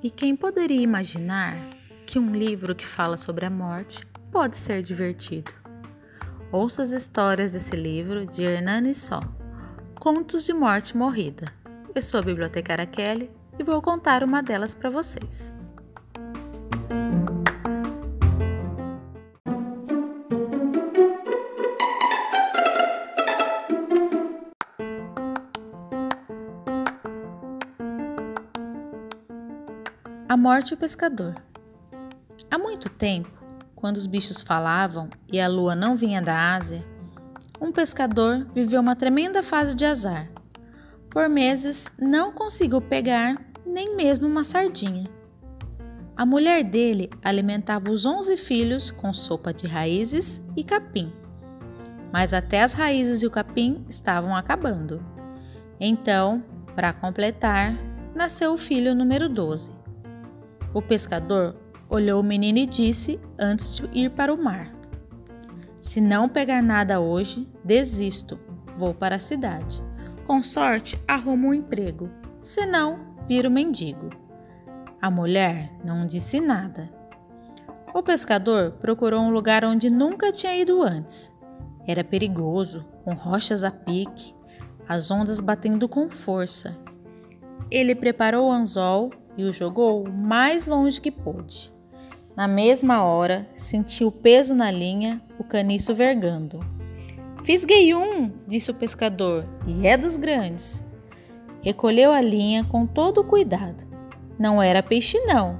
E quem poderia imaginar que um livro que fala sobre a morte pode ser divertido? Ouça as histórias desse livro de Hernani Só, Contos de Morte Morrida. Eu sou a bibliotecária Kelly e vou contar uma delas para vocês. A morte e o pescador. Há muito tempo, quando os bichos falavam e a lua não vinha da Ásia, um pescador viveu uma tremenda fase de azar. Por meses não conseguiu pegar nem mesmo uma sardinha. A mulher dele alimentava os onze filhos com sopa de raízes e capim. Mas até as raízes e o capim estavam acabando. Então, para completar, nasceu o filho número 12. O pescador olhou o menino e disse antes de ir para o mar: Se não pegar nada hoje, desisto, vou para a cidade. Com sorte, arrumo um emprego, senão, viro mendigo. A mulher não disse nada. O pescador procurou um lugar onde nunca tinha ido antes. Era perigoso, com rochas a pique, as ondas batendo com força. Ele preparou o anzol e o jogou o mais longe que pôde. Na mesma hora, sentiu o peso na linha, o caniço vergando. Fisguei um, disse o pescador, e é dos grandes. Recolheu a linha com todo o cuidado. Não era peixe, não,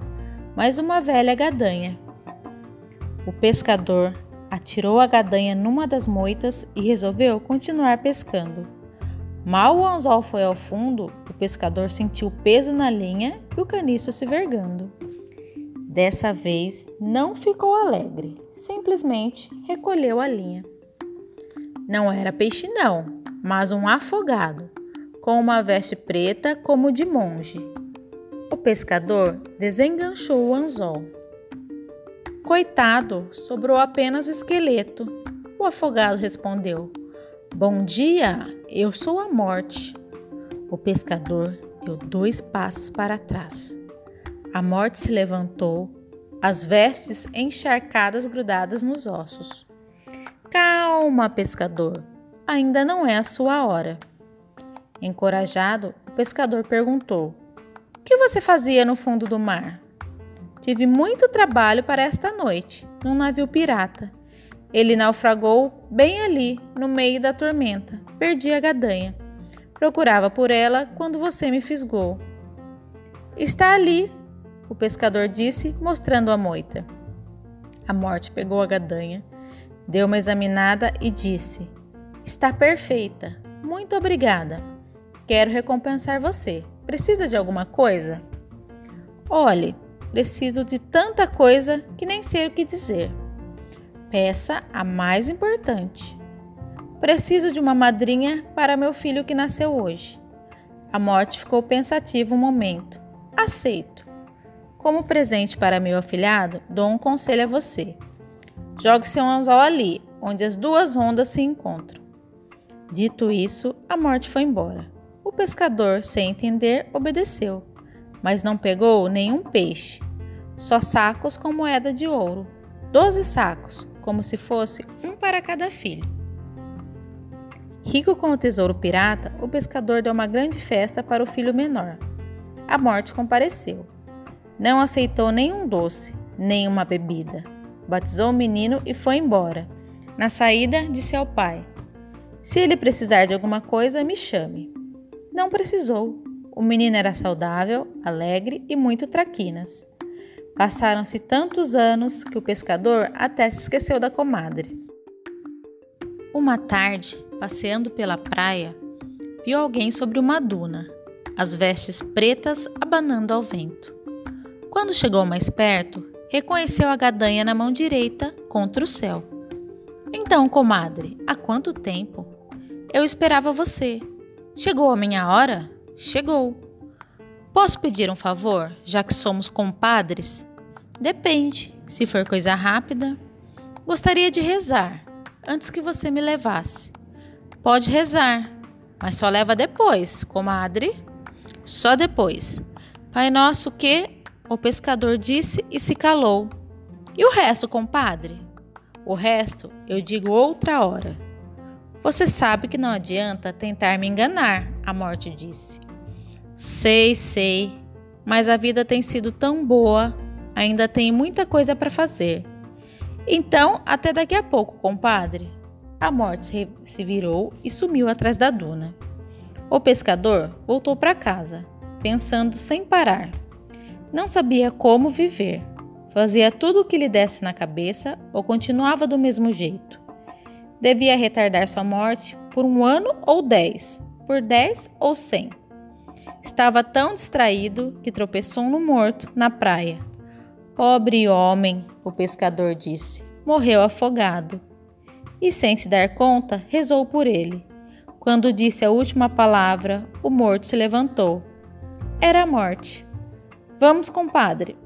mas uma velha gadanha. O pescador atirou a gadanha numa das moitas e resolveu continuar pescando. Mal o anzol foi ao fundo, o pescador sentiu peso na linha e o caniço se vergando. Dessa vez não ficou alegre, simplesmente recolheu a linha. Não era peixe, não, mas um afogado, com uma veste preta como de monge. O pescador desenganchou o anzol. Coitado, sobrou apenas o esqueleto. O afogado respondeu: Bom dia, eu sou a morte. O pescador deu dois passos para trás. A morte se levantou, as vestes encharcadas grudadas nos ossos. Calma, pescador, ainda não é a sua hora. Encorajado, o pescador perguntou: O que você fazia no fundo do mar? Tive muito trabalho para esta noite, num navio pirata. Ele naufragou bem ali, no meio da tormenta. Perdi a gadanha. Procurava por ela quando você me fisgou. Está ali, o pescador disse, mostrando a moita. A morte pegou a gadanha, deu uma examinada e disse: Está perfeita. Muito obrigada. Quero recompensar você. Precisa de alguma coisa? Olhe, preciso de tanta coisa que nem sei o que dizer. Peça a mais importante. Preciso de uma madrinha para meu filho que nasceu hoje. A morte ficou pensativa um momento. Aceito. Como presente para meu afilhado, dou um conselho a você. Jogue seu anzol ali, onde as duas ondas se encontram. Dito isso, a morte foi embora. O pescador, sem entender, obedeceu, mas não pegou nenhum peixe, só sacos com moeda de ouro. Doze sacos, como se fosse um para cada filho. Rico com o tesouro pirata, o pescador deu uma grande festa para o filho menor. A morte compareceu. Não aceitou nenhum doce, nem uma bebida. Batizou o menino e foi embora. Na saída, disse ao pai: Se ele precisar de alguma coisa, me chame. Não precisou. O menino era saudável, alegre e muito traquinas. Passaram-se tantos anos que o pescador até se esqueceu da comadre. Uma tarde, passeando pela praia, viu alguém sobre uma duna, as vestes pretas abanando ao vento. Quando chegou mais perto, reconheceu a gadanha na mão direita contra o céu. Então, comadre, há quanto tempo? Eu esperava você. Chegou a minha hora? Chegou. Posso pedir um favor, já que somos compadres? Depende. Se for coisa rápida, gostaria de rezar antes que você me levasse. Pode rezar, mas só leva depois, comadre. Só depois. Pai nosso que? O pescador disse e se calou. E o resto, compadre? O resto eu digo outra hora. Você sabe que não adianta tentar me enganar, a morte disse. Sei, sei, mas a vida tem sido tão boa, ainda tem muita coisa para fazer. Então, até daqui a pouco, compadre. A morte se virou e sumiu atrás da duna. O pescador voltou para casa, pensando sem parar. Não sabia como viver. Fazia tudo o que lhe desse na cabeça ou continuava do mesmo jeito. Devia retardar sua morte por um ano ou dez, por dez ou cem. Estava tão distraído que tropeçou no morto na praia. Pobre homem, o pescador disse, morreu afogado e, sem se dar conta, rezou por ele. Quando disse a última palavra, o morto se levantou. Era a morte. Vamos, compadre,